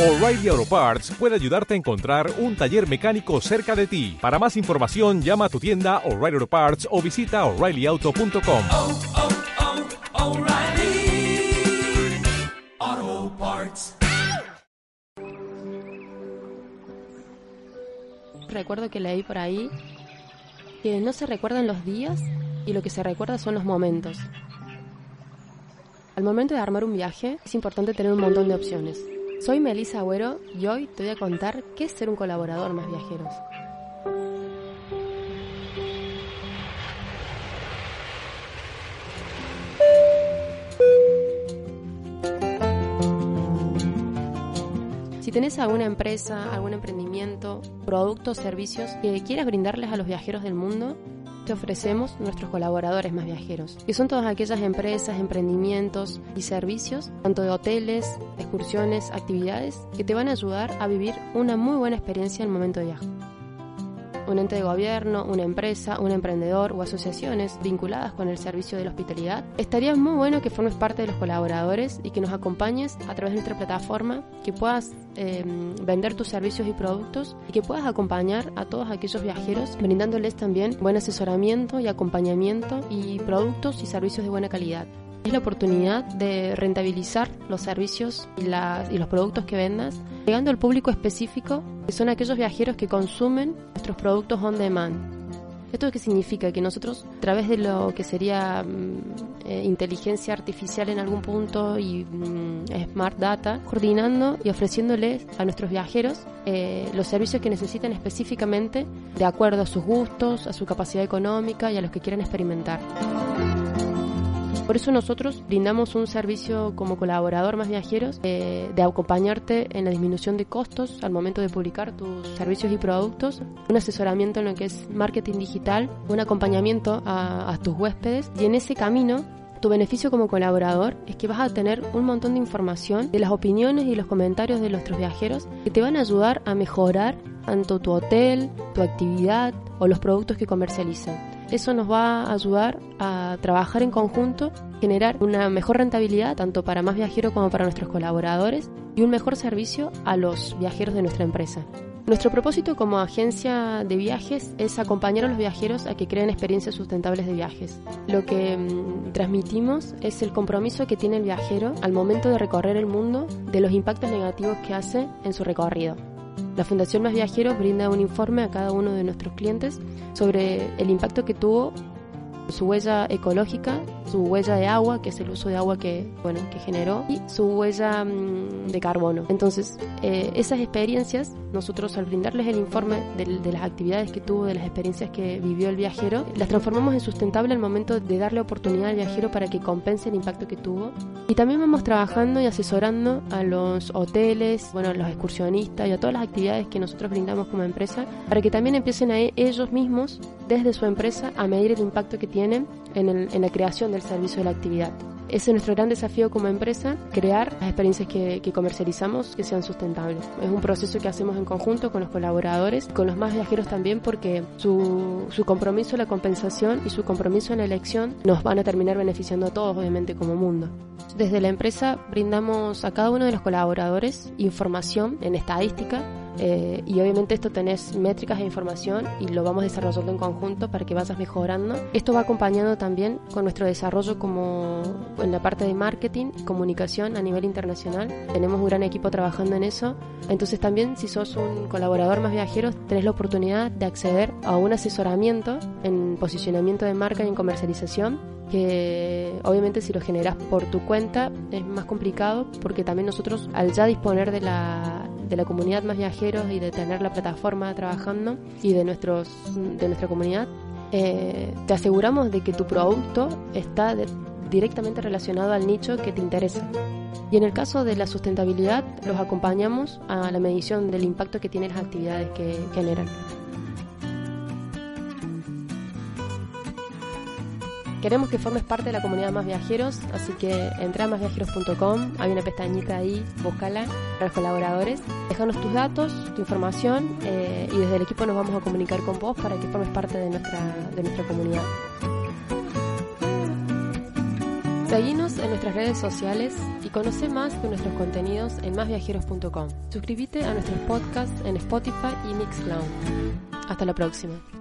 O'Reilly Auto Parts puede ayudarte a encontrar un taller mecánico cerca de ti. Para más información, llama a tu tienda O'Reilly Auto Parts o visita oreillyauto.com. oh, oh, Parts. Recuerdo que leí por ahí que no se recuerdan los días y lo que se recuerda son los momentos. Al momento de armar un viaje es importante tener un montón de opciones. Soy Melissa Agüero y hoy te voy a contar qué es ser un colaborador más viajeros. Si tenés alguna empresa, algún emprendimiento, productos, servicios que quieras brindarles a los viajeros del mundo, ofrecemos nuestros colaboradores más viajeros, que son todas aquellas empresas, emprendimientos y servicios, tanto de hoteles, excursiones, actividades, que te van a ayudar a vivir una muy buena experiencia en el momento de viaje. Un ente de gobierno, una empresa, un emprendedor o asociaciones vinculadas con el servicio de la hospitalidad, estaría muy bueno que formes parte de los colaboradores y que nos acompañes a través de nuestra plataforma, que puedas eh, vender tus servicios y productos y que puedas acompañar a todos aquellos viajeros brindándoles también buen asesoramiento y acompañamiento y productos y servicios de buena calidad. Es la oportunidad de rentabilizar los servicios y, y los productos que vendas, llegando al público específico, que son aquellos viajeros que consumen nuestros productos on demand. ¿Esto qué significa? Que nosotros, a través de lo que sería mm, eh, inteligencia artificial en algún punto y mm, smart data, coordinando y ofreciéndoles a nuestros viajeros eh, los servicios que necesitan específicamente de acuerdo a sus gustos, a su capacidad económica y a los que quieran experimentar. Por eso nosotros brindamos un servicio como colaborador más viajeros eh, de acompañarte en la disminución de costos al momento de publicar tus servicios y productos, un asesoramiento en lo que es marketing digital, un acompañamiento a, a tus huéspedes y en ese camino tu beneficio como colaborador es que vas a tener un montón de información de las opiniones y los comentarios de nuestros viajeros que te van a ayudar a mejorar tanto tu hotel, tu actividad o los productos que comercializan. Eso nos va a ayudar a trabajar en conjunto, generar una mejor rentabilidad tanto para más viajeros como para nuestros colaboradores y un mejor servicio a los viajeros de nuestra empresa. Nuestro propósito como agencia de viajes es acompañar a los viajeros a que creen experiencias sustentables de viajes. Lo que mm, transmitimos es el compromiso que tiene el viajero al momento de recorrer el mundo de los impactos negativos que hace en su recorrido. La Fundación Más Viajeros brinda un informe a cada uno de nuestros clientes sobre el impacto que tuvo su huella ecológica, su huella de agua, que es el uso de agua que, bueno, que generó, y su huella mm, de carbono. Entonces, eh, esas experiencias, nosotros al brindarles el informe de, de las actividades que tuvo, de las experiencias que vivió el viajero, las transformamos en sustentable al momento de darle oportunidad al viajero para que compense el impacto que tuvo. Y también vamos trabajando y asesorando a los hoteles, bueno, a los excursionistas y a todas las actividades que nosotros brindamos como empresa, para que también empiecen a ellos mismos, desde su empresa, a medir el impacto que en, la creación del servicio de la actividad. Ese es nuestro gran desafío como empresa, crear las experiencias que, que comercializamos que sean sustentables. Es un proceso que hacemos en conjunto con los colaboradores, con los más viajeros también, porque su, su compromiso en la compensación y su compromiso en la elección nos van a terminar beneficiando a todos, obviamente, como mundo. Desde la empresa brindamos a cada uno de los colaboradores información en estadística eh, y obviamente esto tenés métricas e información y lo vamos desarrollando en conjunto para que vayas mejorando. Esto va acompañado también con nuestro desarrollo como en la parte de marketing comunicación a nivel internacional. Tenemos un gran equipo trabajando en eso. Entonces también si sos un colaborador más viajero tenés la oportunidad de acceder a un asesoramiento en posicionamiento de marca y en comercialización que obviamente si lo generas por tu cuenta es más complicado porque también nosotros al ya disponer de la, de la comunidad más viajeros y de tener la plataforma trabajando y de, nuestros, de nuestra comunidad, eh, te aseguramos de que tu producto está directamente relacionado al nicho que te interesa. Y en el caso de la sustentabilidad, los acompañamos a la medición del impacto que tienen las actividades que generan. Queremos que formes parte de la comunidad Más Viajeros, así que entra a másviajeros.com, hay una pestañita ahí, búscala para los colaboradores. Déjanos tus datos, tu información eh, y desde el equipo nos vamos a comunicar con vos para que formes parte de nuestra, de nuestra comunidad. Seguinos en nuestras redes sociales y conoce más de nuestros contenidos en másviajeros.com. Suscríbete a nuestros podcasts en Spotify y Mixcloud. Hasta la próxima.